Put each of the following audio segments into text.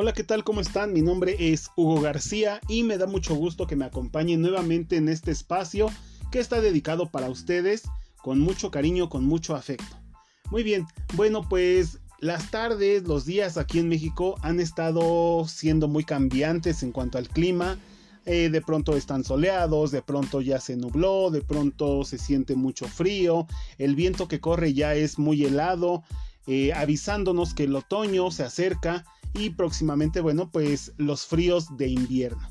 Hola, ¿qué tal? ¿Cómo están? Mi nombre es Hugo García y me da mucho gusto que me acompañen nuevamente en este espacio que está dedicado para ustedes con mucho cariño, con mucho afecto. Muy bien, bueno pues las tardes, los días aquí en México han estado siendo muy cambiantes en cuanto al clima. Eh, de pronto están soleados, de pronto ya se nubló, de pronto se siente mucho frío, el viento que corre ya es muy helado, eh, avisándonos que el otoño se acerca y próximamente, bueno, pues los fríos de invierno.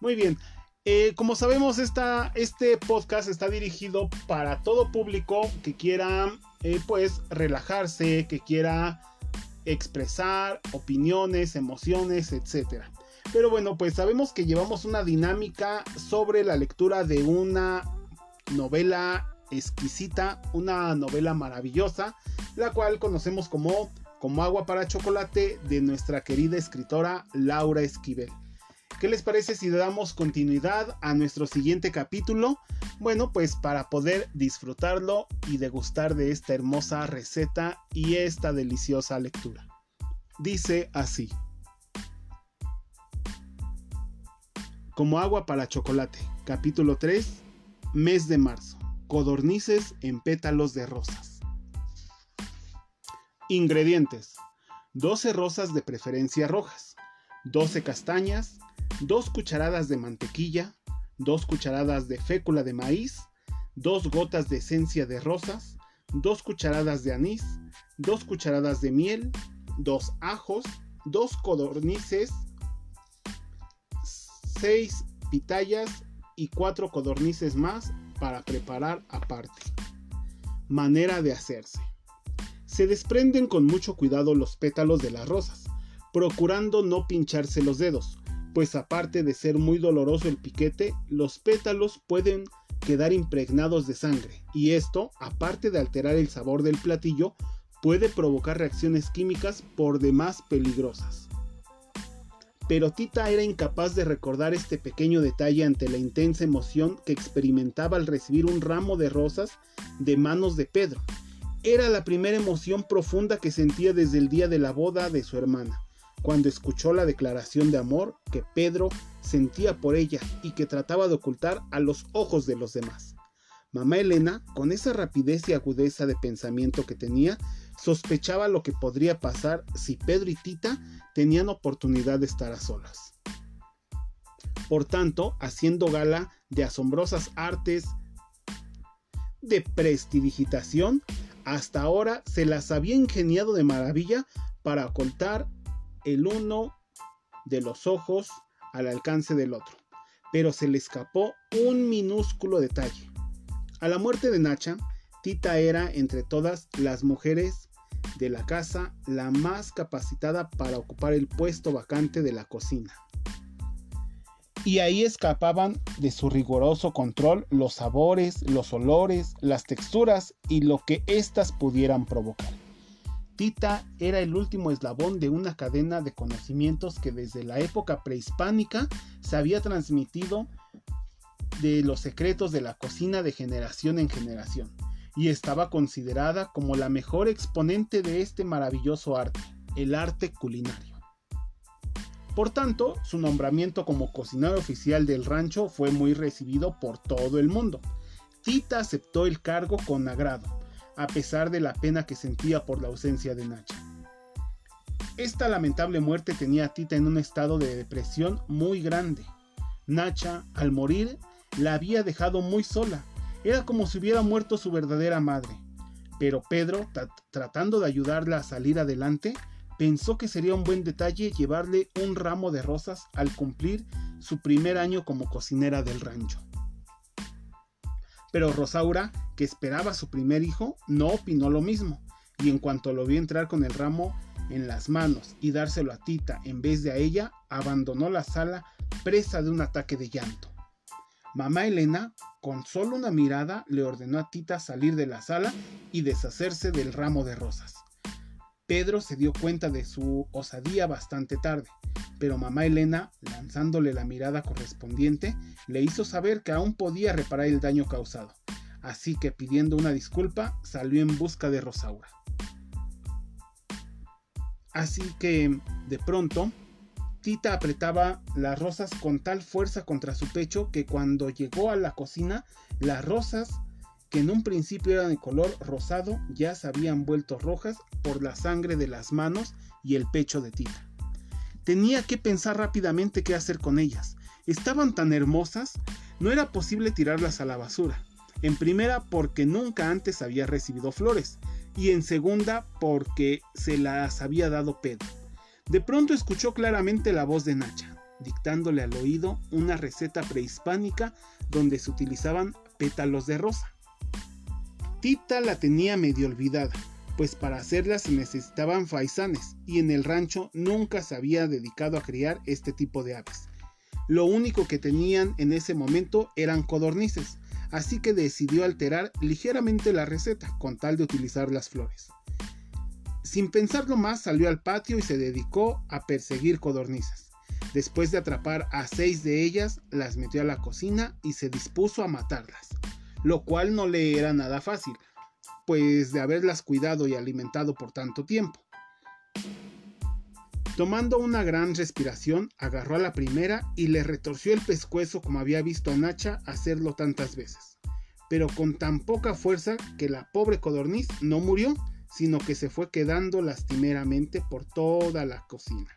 Muy bien, eh, como sabemos, este podcast está dirigido para todo público que quiera, eh, pues, relajarse, que quiera expresar opiniones, emociones, etc. Pero bueno, pues sabemos que llevamos una dinámica sobre la lectura de una novela exquisita, una novela maravillosa, la cual conocemos como como agua para chocolate de nuestra querida escritora Laura Esquivel. ¿Qué les parece si damos continuidad a nuestro siguiente capítulo? Bueno, pues para poder disfrutarlo y degustar de esta hermosa receta y esta deliciosa lectura. Dice así. Como agua para chocolate, capítulo 3, mes de marzo. Codornices en pétalos de rosas. Ingredientes. 12 rosas de preferencia rojas, 12 castañas, 2 cucharadas de mantequilla, 2 cucharadas de fécula de maíz, 2 gotas de esencia de rosas, 2 cucharadas de anís, 2 cucharadas de miel, 2 ajos, 2 codornices, 6 pitayas y 4 codornices más para preparar aparte. Manera de hacerse. Se desprenden con mucho cuidado los pétalos de las rosas, procurando no pincharse los dedos, pues aparte de ser muy doloroso el piquete, los pétalos pueden quedar impregnados de sangre, y esto, aparte de alterar el sabor del platillo, puede provocar reacciones químicas por demás peligrosas. Pero Tita era incapaz de recordar este pequeño detalle ante la intensa emoción que experimentaba al recibir un ramo de rosas de manos de Pedro, era la primera emoción profunda que sentía desde el día de la boda de su hermana, cuando escuchó la declaración de amor que Pedro sentía por ella y que trataba de ocultar a los ojos de los demás. Mamá Elena, con esa rapidez y agudeza de pensamiento que tenía, sospechaba lo que podría pasar si Pedro y Tita tenían oportunidad de estar a solas. Por tanto, haciendo gala de asombrosas artes de prestidigitación, hasta ahora se las había ingeniado de maravilla para ocultar el uno de los ojos al alcance del otro, pero se le escapó un minúsculo detalle. A la muerte de Nacha, Tita era entre todas las mujeres de la casa la más capacitada para ocupar el puesto vacante de la cocina y ahí escapaban de su riguroso control los sabores, los olores, las texturas y lo que éstas pudieran provocar. Tita era el último eslabón de una cadena de conocimientos que desde la época prehispánica se había transmitido de los secretos de la cocina de generación en generación, y estaba considerada como la mejor exponente de este maravilloso arte, el arte culinario. Por tanto, su nombramiento como cocinero oficial del rancho fue muy recibido por todo el mundo. Tita aceptó el cargo con agrado, a pesar de la pena que sentía por la ausencia de Nacha. Esta lamentable muerte tenía a Tita en un estado de depresión muy grande. Nacha, al morir, la había dejado muy sola. Era como si hubiera muerto su verdadera madre. Pero Pedro, tratando de ayudarla a salir adelante, pensó que sería un buen detalle llevarle un ramo de rosas al cumplir su primer año como cocinera del rancho. Pero Rosaura, que esperaba su primer hijo, no opinó lo mismo, y en cuanto lo vio entrar con el ramo en las manos y dárselo a Tita en vez de a ella, abandonó la sala presa de un ataque de llanto. Mamá Elena, con solo una mirada, le ordenó a Tita salir de la sala y deshacerse del ramo de rosas. Pedro se dio cuenta de su osadía bastante tarde, pero mamá Elena, lanzándole la mirada correspondiente, le hizo saber que aún podía reparar el daño causado, así que pidiendo una disculpa, salió en busca de Rosaura. Así que, de pronto, Tita apretaba las rosas con tal fuerza contra su pecho que cuando llegó a la cocina, las rosas, que en un principio eran de color rosado, ya se habían vuelto rojas por la sangre de las manos y el pecho de Tita. Tenía que pensar rápidamente qué hacer con ellas. Estaban tan hermosas, no era posible tirarlas a la basura. En primera porque nunca antes había recibido flores y en segunda porque se las había dado Pedro. De pronto escuchó claramente la voz de Nacha, dictándole al oído una receta prehispánica donde se utilizaban pétalos de rosa. Tita la tenía medio olvidada, pues para hacerla se necesitaban faisanes y en el rancho nunca se había dedicado a criar este tipo de aves. Lo único que tenían en ese momento eran codornices, así que decidió alterar ligeramente la receta con tal de utilizar las flores. Sin pensarlo más salió al patio y se dedicó a perseguir codornices. Después de atrapar a seis de ellas, las metió a la cocina y se dispuso a matarlas, lo cual no le era nada fácil, pues de haberlas cuidado y alimentado por tanto tiempo. Tomando una gran respiración, agarró a la primera y le retorció el pescuezo como había visto a Nacha hacerlo tantas veces, pero con tan poca fuerza que la pobre codorniz no murió, sino que se fue quedando lastimeramente por toda la cocina,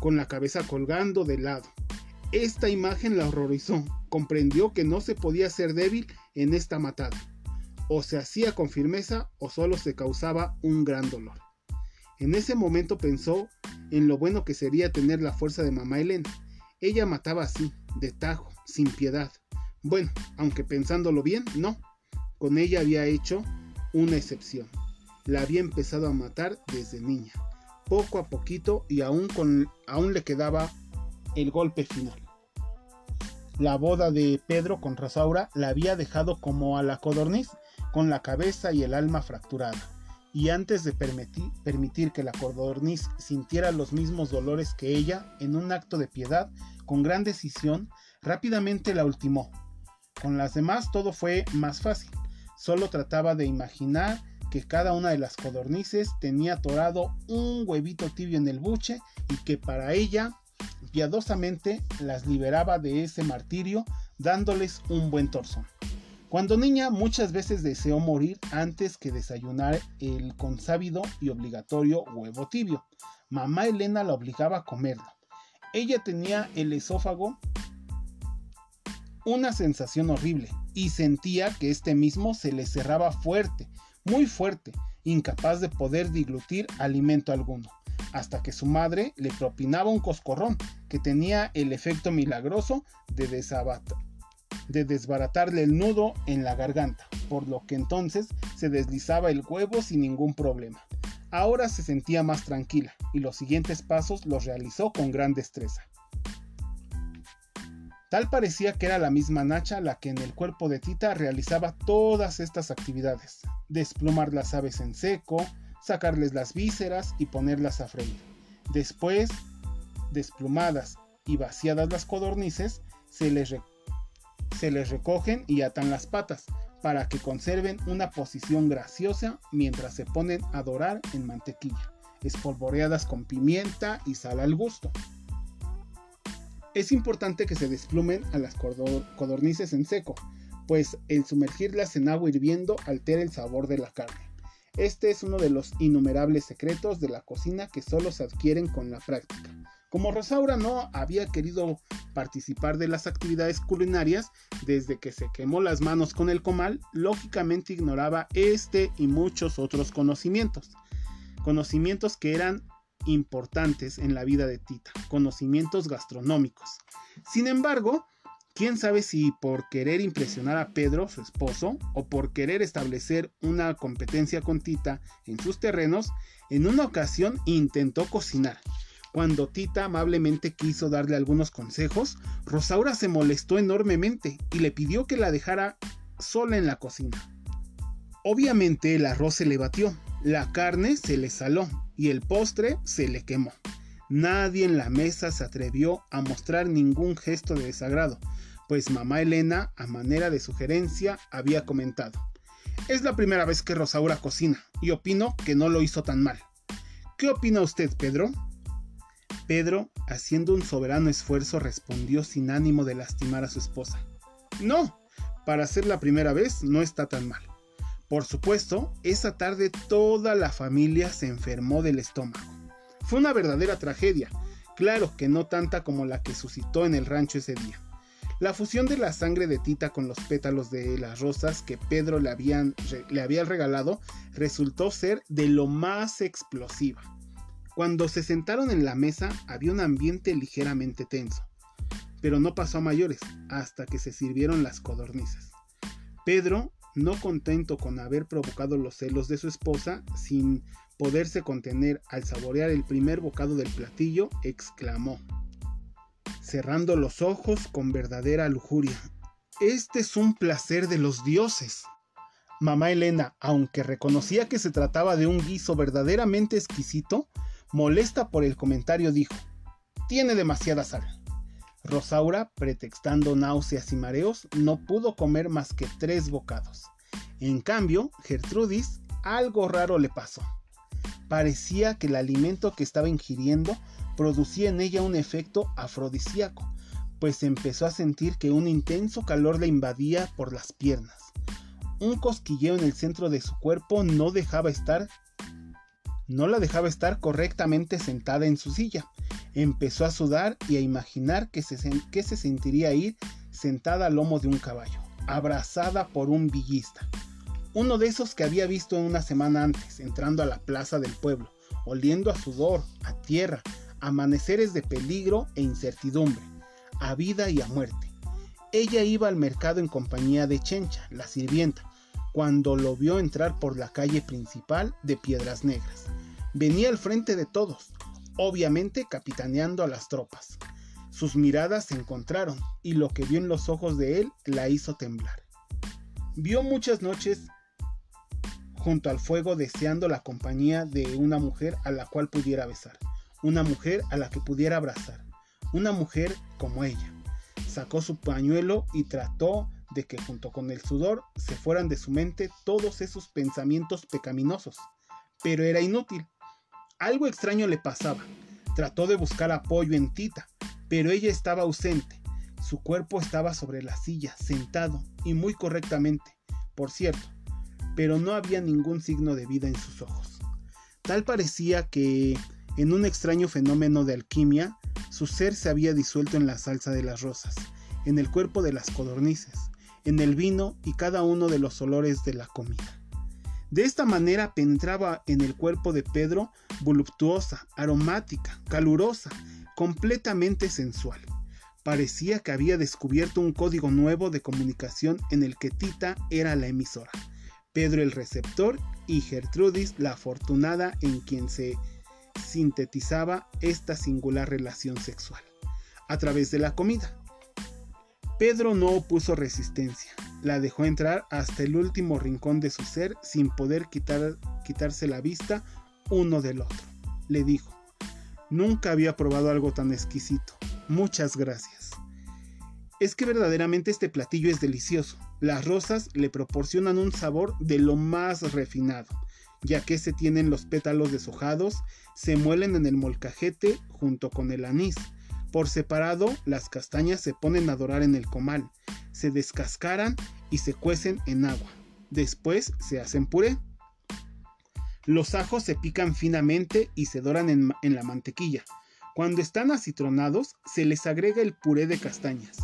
con la cabeza colgando de lado. Esta imagen la horrorizó, comprendió que no se podía ser débil en esta matada o se hacía con firmeza o solo se causaba un gran dolor. En ese momento pensó en lo bueno que sería tener la fuerza de mamá Elena. Ella mataba así, de tajo, sin piedad. Bueno, aunque pensándolo bien, no. Con ella había hecho una excepción. La había empezado a matar desde niña, poco a poquito y aún, con, aún le quedaba el golpe final. La boda de Pedro con Rosaura la había dejado como a la codorniz con la cabeza y el alma fracturada, y antes de permitir, permitir que la codorniz sintiera los mismos dolores que ella, en un acto de piedad, con gran decisión, rápidamente la ultimó. Con las demás todo fue más fácil, solo trataba de imaginar que cada una de las codornices tenía atorado un huevito tibio en el buche y que para ella piadosamente las liberaba de ese martirio dándoles un buen torso. Cuando niña muchas veces deseó morir antes que desayunar el consábido y obligatorio huevo tibio. Mamá Elena la obligaba a comerlo. Ella tenía el esófago una sensación horrible y sentía que este mismo se le cerraba fuerte, muy fuerte, incapaz de poder diglutir alimento alguno, hasta que su madre le propinaba un coscorrón que tenía el efecto milagroso de desbaratarle el nudo en la garganta, por lo que entonces se deslizaba el huevo sin ningún problema. Ahora se sentía más tranquila y los siguientes pasos los realizó con gran destreza. Tal parecía que era la misma Nacha la que en el cuerpo de Tita realizaba todas estas actividades, desplumar las aves en seco, sacarles las vísceras y ponerlas a freír. Después, desplumadas y vaciadas las codornices, se les recogen y atan las patas para que conserven una posición graciosa mientras se ponen a dorar en mantequilla, espolvoreadas con pimienta y sal al gusto. Es importante que se desplumen a las codornices en seco, pues el sumergirlas en agua hirviendo altera el sabor de la carne. Este es uno de los innumerables secretos de la cocina que solo se adquieren con la práctica. Como Rosaura no había querido participar de las actividades culinarias desde que se quemó las manos con el comal, lógicamente ignoraba este y muchos otros conocimientos. Conocimientos que eran importantes en la vida de Tita, conocimientos gastronómicos. Sin embargo, quién sabe si por querer impresionar a Pedro, su esposo, o por querer establecer una competencia con Tita en sus terrenos, en una ocasión intentó cocinar cuando Tita amablemente quiso darle algunos consejos, Rosaura se molestó enormemente y le pidió que la dejara sola en la cocina. Obviamente el arroz se le batió, la carne se le saló y el postre se le quemó. Nadie en la mesa se atrevió a mostrar ningún gesto de desagrado, pues mamá Elena, a manera de sugerencia, había comentado. Es la primera vez que Rosaura cocina y opino que no lo hizo tan mal. ¿Qué opina usted, Pedro? Pedro, haciendo un soberano esfuerzo, respondió sin ánimo de lastimar a su esposa. No, para ser la primera vez no está tan mal. Por supuesto, esa tarde toda la familia se enfermó del estómago. Fue una verdadera tragedia, claro que no tanta como la que suscitó en el rancho ese día. La fusión de la sangre de Tita con los pétalos de las rosas que Pedro le, habían, le había regalado resultó ser de lo más explosiva. Cuando se sentaron en la mesa había un ambiente ligeramente tenso, pero no pasó a mayores hasta que se sirvieron las codornices. Pedro, no contento con haber provocado los celos de su esposa, sin poderse contener al saborear el primer bocado del platillo, exclamó cerrando los ojos con verdadera lujuria. Este es un placer de los dioses. Mamá Elena, aunque reconocía que se trataba de un guiso verdaderamente exquisito, molesta por el comentario dijo, tiene demasiada sal. Rosaura, pretextando náuseas y mareos, no pudo comer más que tres bocados. En cambio, Gertrudis, algo raro le pasó. Parecía que el alimento que estaba ingiriendo producía en ella un efecto afrodisíaco, pues empezó a sentir que un intenso calor le invadía por las piernas. Un cosquilleo en el centro de su cuerpo no dejaba estar no la dejaba estar correctamente sentada en su silla. Empezó a sudar y a imaginar que se, que se sentiría ir sentada al lomo de un caballo, abrazada por un villista. Uno de esos que había visto una semana antes, entrando a la plaza del pueblo, oliendo a sudor, a tierra, amaneceres de peligro e incertidumbre, a vida y a muerte. Ella iba al mercado en compañía de Chencha, la sirvienta, cuando lo vio entrar por la calle principal de Piedras Negras. Venía al frente de todos, obviamente capitaneando a las tropas. Sus miradas se encontraron y lo que vio en los ojos de él la hizo temblar. Vio muchas noches junto al fuego deseando la compañía de una mujer a la cual pudiera besar una mujer a la que pudiera abrazar, una mujer como ella. Sacó su pañuelo y trató de que junto con el sudor se fueran de su mente todos esos pensamientos pecaminosos. Pero era inútil. Algo extraño le pasaba. Trató de buscar apoyo en Tita, pero ella estaba ausente. Su cuerpo estaba sobre la silla, sentado y muy correctamente, por cierto, pero no había ningún signo de vida en sus ojos. Tal parecía que en un extraño fenómeno de alquimia, su ser se había disuelto en la salsa de las rosas, en el cuerpo de las codornices, en el vino y cada uno de los olores de la comida. De esta manera penetraba en el cuerpo de Pedro voluptuosa, aromática, calurosa, completamente sensual. Parecía que había descubierto un código nuevo de comunicación en el que Tita era la emisora, Pedro el receptor y Gertrudis la afortunada en quien se sintetizaba esta singular relación sexual, a través de la comida. Pedro no opuso resistencia, la dejó entrar hasta el último rincón de su ser sin poder quitar, quitarse la vista uno del otro. Le dijo, nunca había probado algo tan exquisito, muchas gracias. Es que verdaderamente este platillo es delicioso. Las rosas le proporcionan un sabor de lo más refinado ya que se tienen los pétalos deshojados, se muelen en el molcajete junto con el anís. Por separado, las castañas se ponen a dorar en el comal, se descascaran y se cuecen en agua. Después se hacen puré. Los ajos se pican finamente y se doran en, en la mantequilla. Cuando están acitronados, se les agrega el puré de castañas,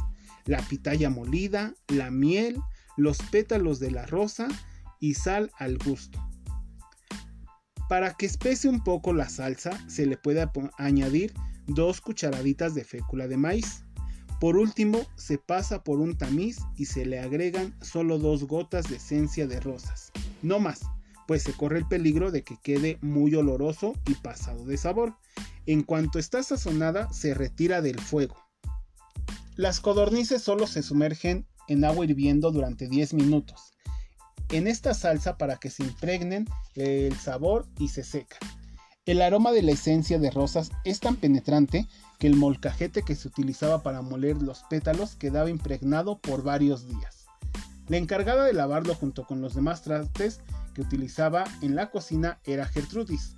la pitaya molida, la miel, los pétalos de la rosa y sal al gusto. Para que espese un poco la salsa, se le puede añadir dos cucharaditas de fécula de maíz. Por último, se pasa por un tamiz y se le agregan solo dos gotas de esencia de rosas. No más, pues se corre el peligro de que quede muy oloroso y pasado de sabor. En cuanto está sazonada, se retira del fuego. Las codornices solo se sumergen en agua hirviendo durante 10 minutos en esta salsa para que se impregnen el sabor y se secan. El aroma de la esencia de rosas es tan penetrante que el molcajete que se utilizaba para moler los pétalos quedaba impregnado por varios días. La encargada de lavarlo junto con los demás trastes que utilizaba en la cocina era Gertrudis.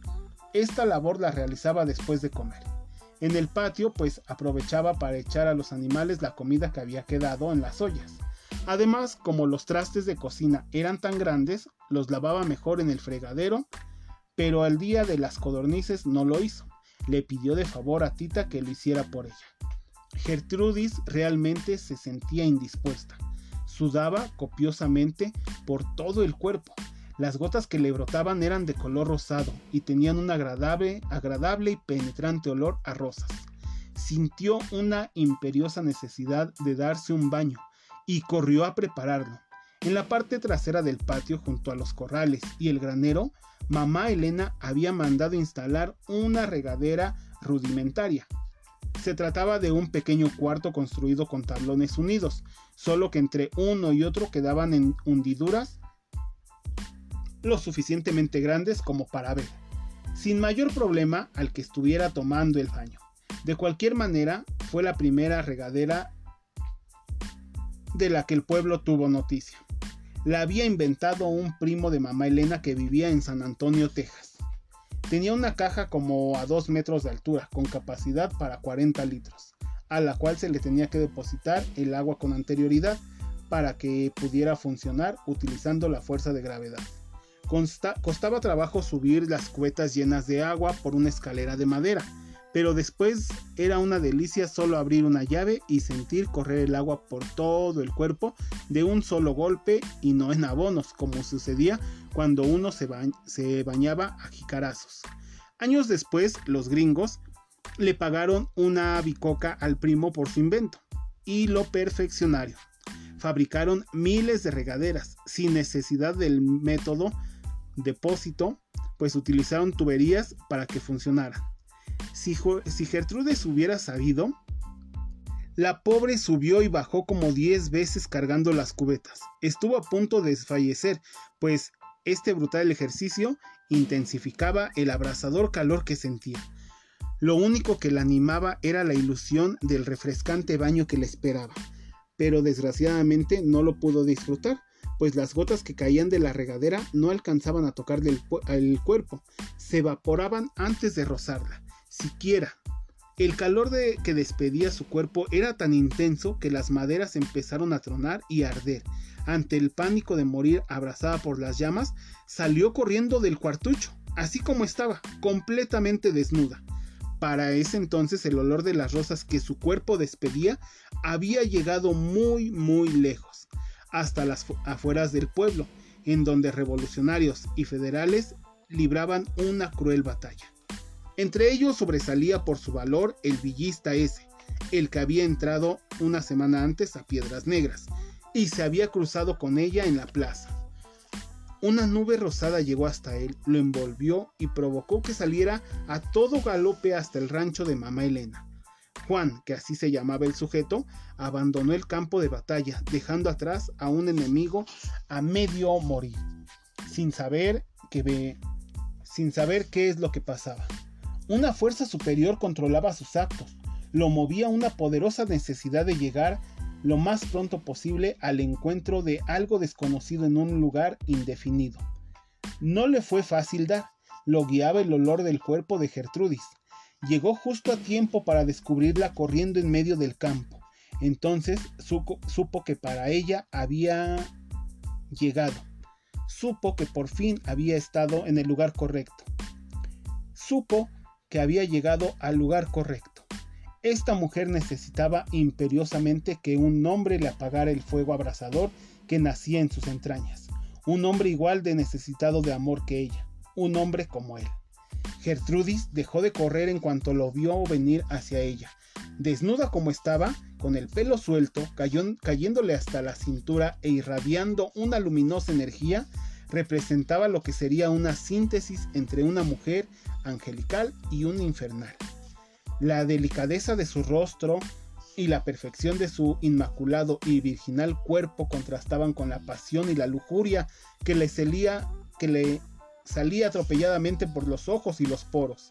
Esta labor la realizaba después de comer. En el patio, pues aprovechaba para echar a los animales la comida que había quedado en las ollas. Además, como los trastes de cocina eran tan grandes, los lavaba mejor en el fregadero, pero al día de las codornices no lo hizo. Le pidió de favor a Tita que lo hiciera por ella. Gertrudis realmente se sentía indispuesta. Sudaba copiosamente por todo el cuerpo. Las gotas que le brotaban eran de color rosado y tenían un agradable, agradable y penetrante olor a rosas. Sintió una imperiosa necesidad de darse un baño y corrió a prepararlo. En la parte trasera del patio, junto a los corrales y el granero, mamá Elena había mandado instalar una regadera rudimentaria. Se trataba de un pequeño cuarto construido con tablones unidos, solo que entre uno y otro quedaban en hundiduras lo suficientemente grandes como para ver, sin mayor problema al que estuviera tomando el baño. De cualquier manera, fue la primera regadera de la que el pueblo tuvo noticia. La había inventado un primo de mamá Elena que vivía en San Antonio, Texas. Tenía una caja como a 2 metros de altura, con capacidad para 40 litros, a la cual se le tenía que depositar el agua con anterioridad para que pudiera funcionar utilizando la fuerza de gravedad. Costaba trabajo subir las cubetas llenas de agua por una escalera de madera, pero después era una delicia solo abrir una llave y sentir correr el agua por todo el cuerpo de un solo golpe y no en abonos, como sucedía cuando uno se, bañaba a jicarazos. Años después, los gringos le pagaron una bicoca al primo por su invento y lo perfeccionaron. Fabricaron miles de regaderas sin necesidad del método depósito, pues utilizaron tuberías para que funcionaran. Si, Gertrudes hubiera sabido, la pobre subió y bajó como 10 veces cargando las cubetas. Estuvo a punto de desfallecer, pues este brutal ejercicio intensificaba el abrasador calor que sentía. Lo único que la animaba era la ilusión del refrescante baño que le esperaba, pero desgraciadamente no lo pudo disfrutar, pues las gotas que caían de la regadera no alcanzaban a tocarle el, cuerpo, se evaporaban antes de rozarla siquiera. El calor que despedía su cuerpo era tan intenso que las maderas empezaron a tronar y a arder. Ante el pánico de morir abrazada por las llamas, salió corriendo del cuartucho, así como estaba, completamente desnuda. Para ese entonces el olor de las rosas que su cuerpo despedía había llegado muy muy lejos, hasta las afueras del pueblo, en donde revolucionarios y federales libraban una cruel batalla. Entre ellos sobresalía por su valor el villista ese, el que había entrado una semana antes a Piedras Negras y se había cruzado con ella en la plaza. Una nube rosada llegó hasta él, lo envolvió y provocó que saliera a todo galope hasta el rancho de mamá Elena. Juan, que así se llamaba el sujeto, abandonó el campo de batalla, dejando atrás a un enemigo a medio morir, sin saber que ve, sin saber qué es lo que pasaba. Una fuerza superior controlaba sus actos, lo movía una poderosa necesidad de llegar lo más pronto posible al encuentro de algo desconocido en un lugar indefinido. No le fue fácil dar, lo guiaba el olor del cuerpo de Gertrudis. Llegó justo a tiempo para descubrirla corriendo en medio del campo. Entonces supo, que para ella había llegado. Supo que por fin había estado en el lugar correcto. Supo que había llegado al lugar correcto. Esta mujer necesitaba imperiosamente que un hombre le apagara el fuego abrasador que nacía en sus entrañas, un hombre igual de necesitado de amor que ella, un hombre como él. Gertrudis dejó de correr en cuanto lo vio venir hacia ella. Desnuda como estaba, con el pelo suelto, cayéndole hasta la cintura e irradiando una luminosa energía, representaba lo que sería una síntesis entre una mujer angelical y un infernal. La delicadeza de su rostro y la perfección de su inmaculado y virginal cuerpo contrastaban con la pasión y la lujuria que le, salía, que le salía atropelladamente por los ojos y los poros.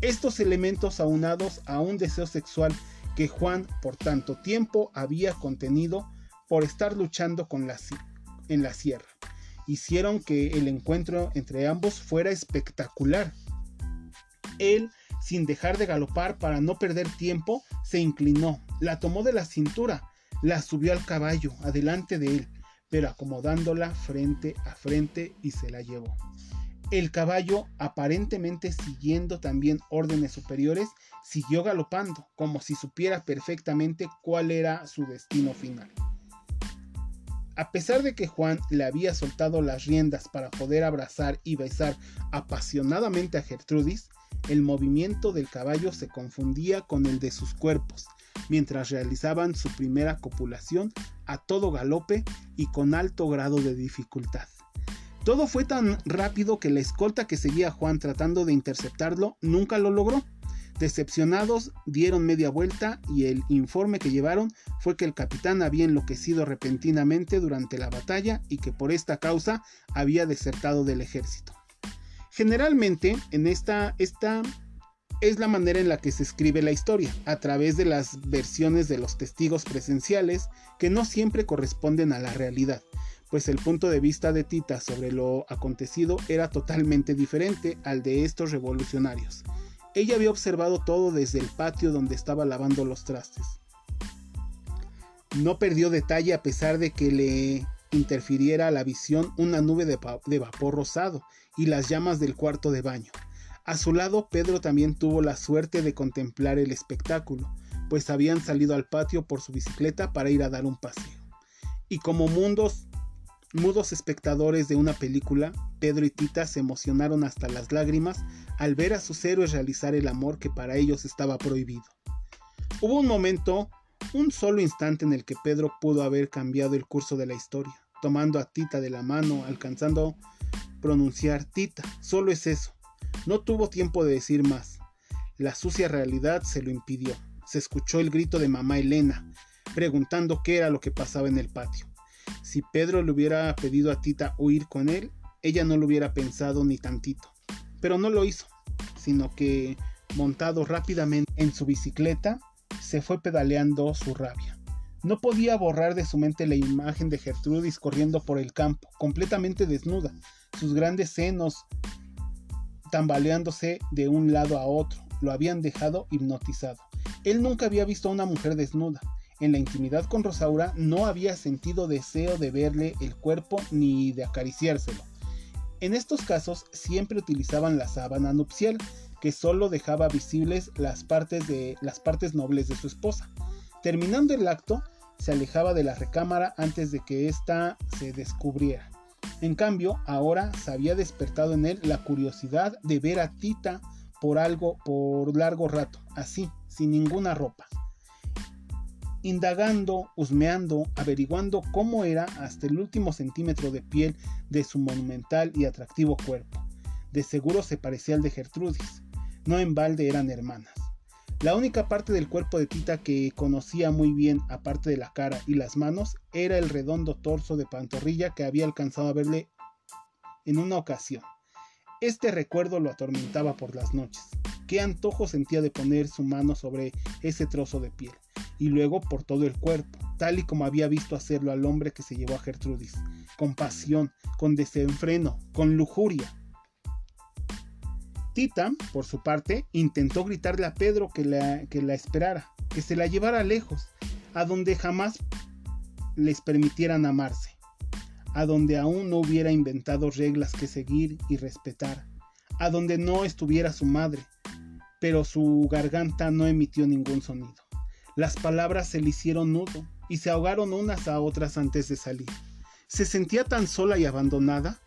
Estos elementos aunados a un deseo sexual que Juan por tanto tiempo había contenido por estar luchando con la, en la sierra hicieron que el encuentro entre ambos fuera espectacular. Él sin dejar de galopar para no perder tiempo, se inclinó, la tomó de la cintura, la subió al caballo, adelante de él, pero acomodándola frente a frente y se la llevó. El caballo, aparentemente siguiendo también órdenes superiores, siguió galopando, como si supiera perfectamente cuál era su destino final. A pesar de que Juan le había soltado las riendas para poder abrazar y besar apasionadamente a Gertrudis, el movimiento del caballo se confundía con el de sus cuerpos, mientras realizaban su primera copulación a todo galope y con alto grado de dificultad. Todo fue tan rápido que la escolta que seguía a Juan tratando de interceptarlo nunca lo logró. Decepcionados, dieron media vuelta y el informe que llevaron fue que el capitán había enloquecido repentinamente durante la batalla y que por esta causa había desertado del ejército. Generalmente, en esta, esta es la manera en la que se escribe la historia, a través de las versiones de los testigos presenciales que no siempre corresponden a la realidad pues el punto de vista de Tita sobre lo acontecido era totalmente diferente al de estos revolucionarios. Ella había observado todo desde el patio donde estaba lavando los trastes. No perdió detalle a pesar de que le interfiriera a la visión una nube de, de, vapor rosado y las llamas del cuarto de baño. A su lado, Pedro también tuvo la suerte de contemplar el espectáculo, pues habían salido al patio por su bicicleta para ir a dar un paseo. Y como mundos Mudos espectadores de una película, Pedro y Tita se emocionaron hasta las lágrimas al ver a sus héroes realizar el amor que para ellos estaba prohibido. Hubo un momento, un solo instante en el que Pedro pudo haber cambiado el curso de la historia, tomando a Tita de la mano, alcanzando pronunciar Tita, solo es eso. No tuvo tiempo de decir más. La sucia realidad se lo impidió. Se escuchó el grito de mamá Elena, preguntando qué era lo que pasaba en el patio. Si Pedro le hubiera pedido a Tita huir con él, ella no lo hubiera pensado ni tantito. Pero no lo hizo, sino que, montado rápidamente en su bicicleta, se fue pedaleando su rabia. No podía borrar de su mente la imagen de Gertrudis corriendo por el campo, completamente desnuda, sus grandes senos tambaleándose de un lado a otro, lo habían dejado hipnotizado. Él nunca había visto a una mujer desnuda, en la intimidad con Rosaura no había sentido deseo de verle el cuerpo ni de acariciárselo. En estos casos siempre utilizaban la sábana nupcial, que solo dejaba visibles las partes, de, las partes nobles de su esposa. Terminando el acto, se alejaba de la recámara antes de que ésta se descubriera. En cambio, ahora se había despertado en él la curiosidad de ver a Tita por algo por largo rato, así, sin ninguna ropa indagando, husmeando, averiguando cómo era hasta el último centímetro de piel de su monumental y atractivo cuerpo. De seguro se parecía al de Gertrudis, no en balde eran hermanas. La única parte del cuerpo de Tita que conocía muy bien, aparte de la cara y las manos, era el redondo torso de pantorrilla que había alcanzado a verle en una ocasión. Este recuerdo lo atormentaba por las noches. Qué antojo sentía de poner su mano sobre ese trozo de piel y luego por todo el cuerpo, tal y como había visto hacerlo al hombre que se llevó a Gertrudis, con pasión, con desenfreno, con lujuria. Tita, por su parte, intentó gritarle a Pedro que la, que la esperara, que se la llevara lejos, a donde jamás les permitieran amarse, a donde aún no hubiera inventado reglas que seguir y respetar, a donde no estuviera su madre, pero su garganta no emitió ningún sonido. Las palabras se le hicieron nudo y se ahogaron unas a otras antes de salir. Se sentía tan sola y abandonada.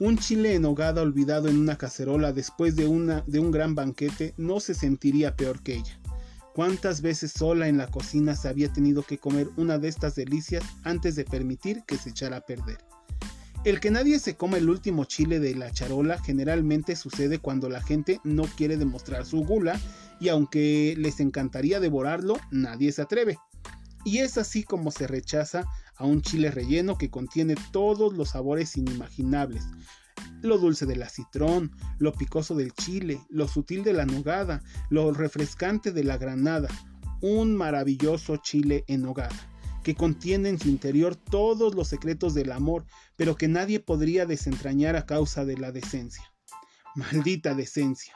Un chile en hogada olvidado en una cacerola después de, una, de un gran banquete no se sentiría peor que ella. ¿Cuántas veces sola en la cocina se había tenido que comer una de estas delicias antes de permitir que se echara a perder? El que nadie se coma el último chile de la charola generalmente sucede cuando la gente no quiere demostrar su gula y aunque les encantaría devorarlo, nadie se atreve. Y es así como se rechaza a un chile relleno que contiene todos los sabores inimaginables. Lo dulce del acitrón, lo picoso del chile, lo sutil de la nogada, lo refrescante de la granada. Un maravilloso chile en nogada, que contiene en su interior todos los secretos del amor, pero que nadie podría desentrañar a causa de la decencia. Maldita decencia.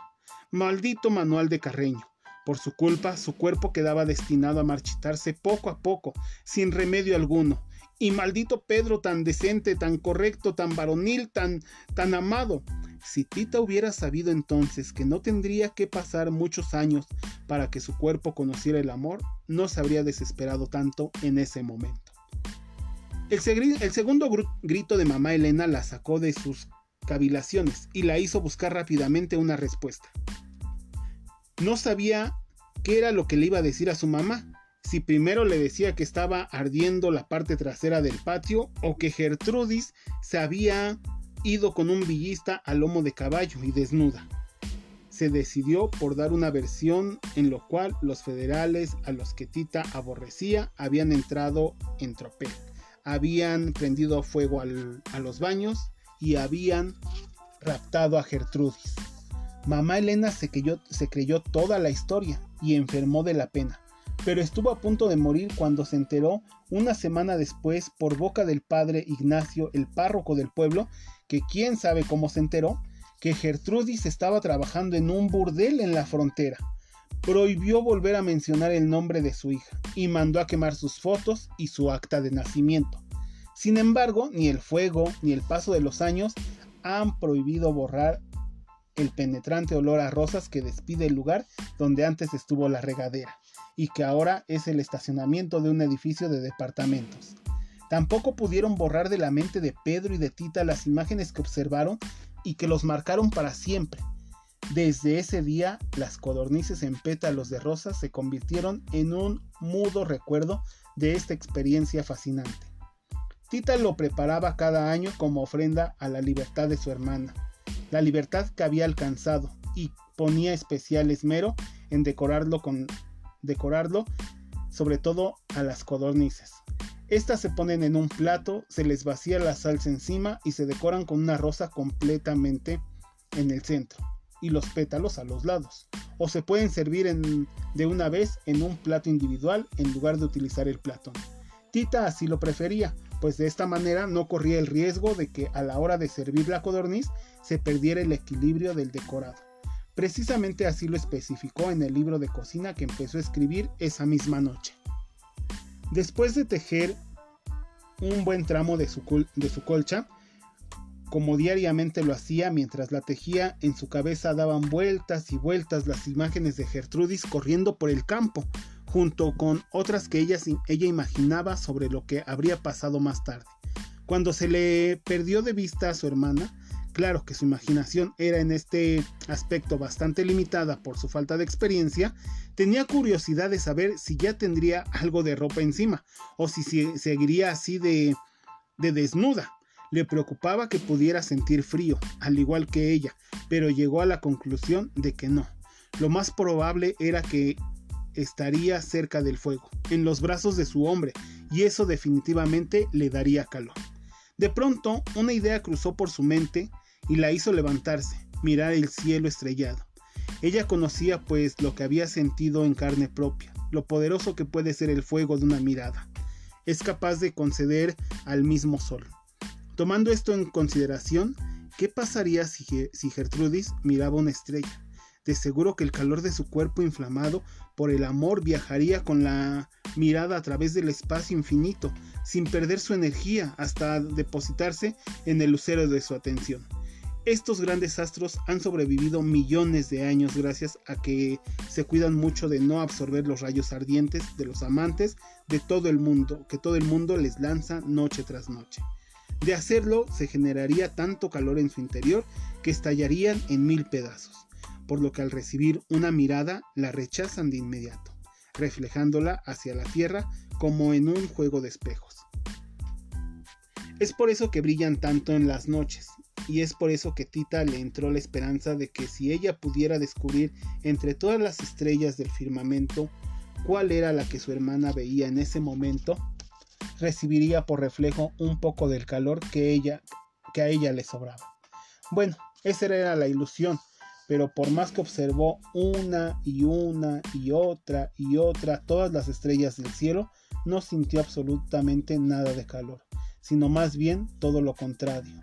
Maldito manual de Carreño. Por su culpa, su cuerpo quedaba destinado a marchitarse poco a poco, sin remedio alguno. Y maldito Pedro tan decente, tan correcto, tan varonil, tan, tan amado. Si Tita hubiera sabido entonces que no tendría que pasar muchos años para que su cuerpo conociera el amor, no se habría desesperado tanto en ese momento. El, el segundo grito de mamá Elena la sacó de sus cavilaciones y la hizo buscar rápidamente una respuesta. No sabía qué era lo que le iba a decir a su mamá, si primero le decía que estaba ardiendo la parte trasera del patio o que Gertrudis se había ido con un villista al lomo de caballo y desnuda. Se decidió por dar una versión en lo cual los federales a los que Tita aborrecía habían entrado en tropel, habían prendido fuego a los baños y habían raptado a Gertrudis. Mamá Elena se creyó, se creyó toda la historia y enfermó de la pena, pero estuvo a punto de morir cuando se enteró una semana después por boca del padre Ignacio, el párroco del pueblo, que quién sabe cómo se enteró, que Gertrudis estaba trabajando en un burdel en la frontera. Prohibió volver a mencionar el nombre de su hija y mandó a quemar sus fotos y su acta de nacimiento. Sin embargo, ni el fuego ni el paso de los años han prohibido borrar el penetrante olor a rosas que despide el lugar donde antes estuvo la regadera y que ahora es el estacionamiento de un edificio de departamentos. Tampoco pudieron borrar de la mente de Pedro y de Tita las imágenes que observaron y que los marcaron para siempre. Desde ese día, las codornices en pétalos de rosas se convirtieron en un mudo recuerdo de esta experiencia fascinante. Tita lo preparaba cada año como ofrenda a la libertad de su hermana la libertad que había alcanzado y ponía especial esmero en decorarlo con decorarlo sobre todo a las codornices. Estas se ponen en un plato, se les vacía la salsa encima y se decoran con una rosa completamente en el centro y los pétalos a los lados. O se pueden servir de una vez en un plato individual en lugar de utilizar el plato. Tita así lo prefería, pues de esta manera no corría el riesgo de que a la hora de servir la codorniz se perdiera el equilibrio del decorado. Precisamente así lo especificó en el libro de cocina que empezó a escribir esa misma noche. Después de tejer un buen tramo de su, de su colcha, como diariamente lo hacía mientras la tejía, en su cabeza daban vueltas y vueltas las imágenes de Gertrudis corriendo por el campo, junto con otras que ella, ella imaginaba sobre lo que habría pasado más tarde. Cuando se le perdió de vista a su hermana, Claro que su imaginación era en este aspecto bastante limitada por su falta de experiencia, tenía curiosidad de saber si ya tendría algo de ropa encima o si seguiría así de, de desnuda. Le preocupaba que pudiera sentir frío, al igual que ella, pero llegó a la conclusión de que no. Lo más probable era que estaría cerca del fuego, en los brazos de su hombre, y eso definitivamente le daría calor. De pronto, una idea cruzó por su mente y la hizo levantarse, mirar el cielo estrellado. Ella conocía pues lo que había sentido en carne propia, lo poderoso que puede ser el fuego de una mirada. Es capaz de conceder al mismo sol. Tomando esto en consideración, ¿qué pasaría si, Gertrudis miraba una estrella? De seguro que el calor de su cuerpo inflamado por el amor viajaría con la mirada a través del espacio infinito, sin perder su energía hasta depositarse en el lucero de su atención. Estos grandes astros han sobrevivido millones de años gracias a que se cuidan mucho de no absorber los rayos ardientes de los amantes de todo el mundo, que todo el mundo les lanza noche tras noche. De hacerlo, se generaría tanto calor en su interior que estallarían en mil pedazos, por lo que al recibir una mirada la rechazan de inmediato, reflejándola hacia la tierra como en un juego de espejos. Es por eso que brillan tanto en las noches, y es por eso que Tita le entró la esperanza de que si ella pudiera descubrir entre todas las estrellas del firmamento cuál era la que su hermana veía en ese momento, recibiría por reflejo un poco del calor que ella que a ella le sobraba. Bueno, esa era la ilusión, pero por más que observó una y una y otra y otra todas las estrellas del cielo, no sintió absolutamente nada de calor, sino más bien todo lo contrario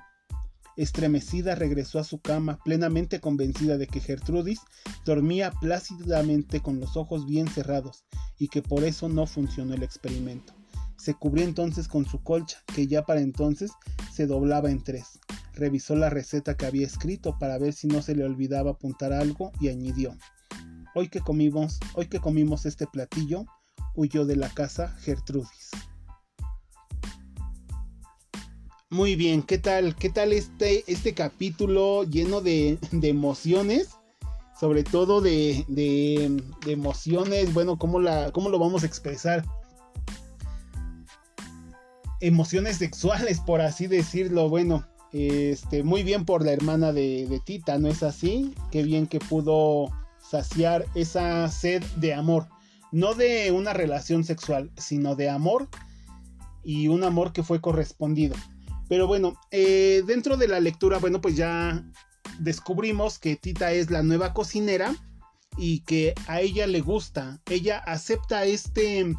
Estremecida regresó a su cama, plenamente convencida de que Gertrudis dormía plácidamente con los ojos bien cerrados y que por eso no funcionó el experimento. Se cubrió entonces con su colcha, que ya para entonces se doblaba en tres. Revisó la receta que había escrito para ver si no se le olvidaba apuntar algo y añadió: Hoy que comimos, hoy que comimos este platillo, huyó de la casa Gertrudis. Muy bien, ¿qué tal? ¿Qué tal este, este capítulo lleno de, emociones? Sobre todo de, emociones, bueno, ¿cómo, la, ¿cómo lo vamos a expresar? Emociones sexuales, por así decirlo. Bueno, este, muy bien por la hermana de, de Tita, ¿no es así? Qué bien que pudo saciar esa sed de amor. No de una relación sexual, sino de amor y un amor que fue correspondido. Pero bueno, eh, dentro de la lectura, bueno, pues ya descubrimos que Tita es la nueva cocinera y que a ella le gusta. Ella acepta este,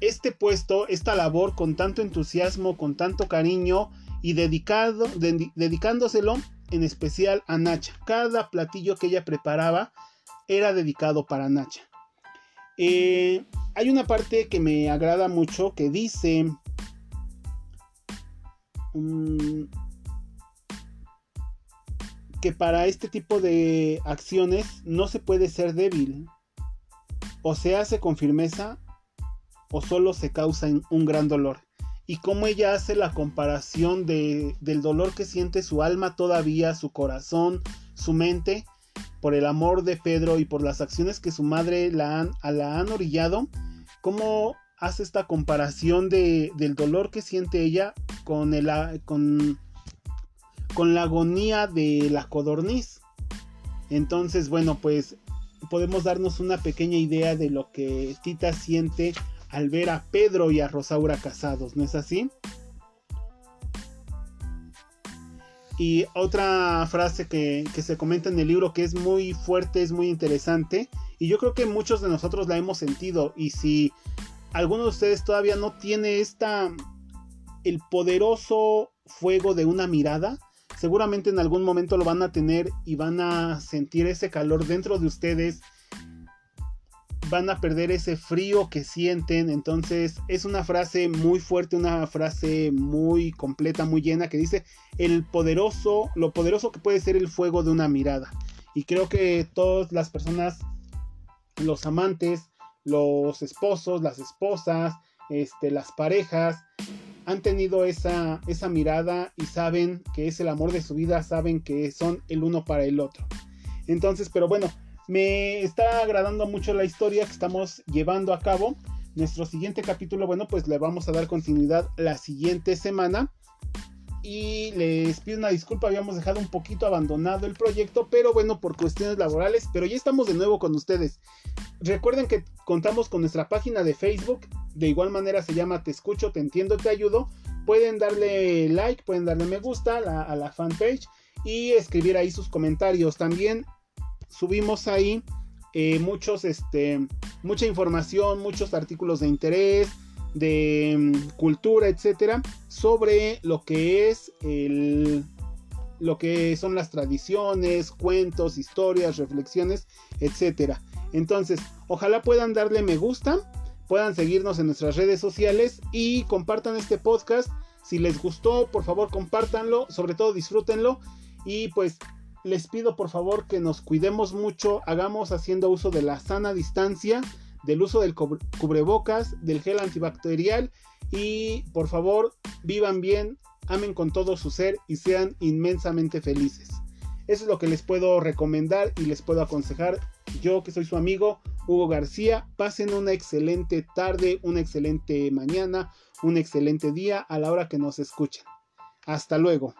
este puesto, esta labor con tanto entusiasmo, con tanto cariño y dedicado, dedicándoselo en especial a Nacha. Cada platillo que ella preparaba era dedicado para Nacha. Eh, hay una parte que me agrada mucho que dice Que para este tipo de acciones no se puede ser débil. O se hace con firmeza o solo se causa un gran dolor. Y como ella hace la comparación de, del dolor que siente su alma todavía, su corazón, su mente, por el amor de Pedro y por las acciones que su madre la han, la han orillado, cómo hace esta comparación de, del dolor que siente ella con, el, con, con la agonía de la codorniz. Entonces, bueno, pues podemos darnos una pequeña idea de lo que Tita siente al ver a Pedro y a Rosaura casados, ¿no es así? Y otra frase que, que, se comenta en el libro que es muy fuerte, es muy interesante. Y yo creo que muchos de nosotros la hemos sentido. Y si alguno de ustedes todavía no tiene esta el poderoso fuego de una mirada, seguramente en algún momento lo van a tener y van a sentir ese calor dentro de ustedes, van a perder ese frío que sienten, entonces es una frase muy fuerte, una frase muy completa, muy llena que dice el poderoso, lo poderoso que puede ser el fuego de una mirada. Y creo que todas las personas, los amantes, los esposos, las esposas, este, las parejas, han tenido esa, esa mirada y saben que es el amor de su vida, saben que son el uno para el otro. Entonces, pero bueno, me está agradando mucho la historia que estamos llevando a cabo. Nuestro siguiente capítulo, bueno, pues le vamos a dar continuidad la siguiente semana. Y les pido una disculpa, habíamos dejado un poquito abandonado el proyecto, pero bueno, por cuestiones laborales, pero ya estamos de nuevo con ustedes. Recuerden que contamos con nuestra página de Facebook, de igual manera se llama Te escucho, te entiendo, te ayudo. Pueden darle like, pueden darle me gusta a la fanpage y escribir ahí sus comentarios. También subimos ahí eh, muchos, este, mucha información, muchos artículos de interés, de mm, cultura, etcétera, sobre lo que es el, lo que son las tradiciones, cuentos, historias, reflexiones, etcétera. Entonces, ojalá puedan darle me gusta, puedan seguirnos en nuestras redes sociales y compartan este podcast. Si les gustó, por favor, compártanlo, sobre todo disfrútenlo y pues les pido por favor que nos cuidemos mucho, hagamos haciendo uso de la sana distancia, del uso del cubrebocas, del gel antibacterial y por favor vivan bien, amen con todo su ser y sean inmensamente felices. Eso es lo que les puedo recomendar y les puedo aconsejar. Yo que soy su amigo Hugo García, pasen una excelente tarde, una excelente mañana, un excelente día a la hora que nos escuchen. Hasta luego.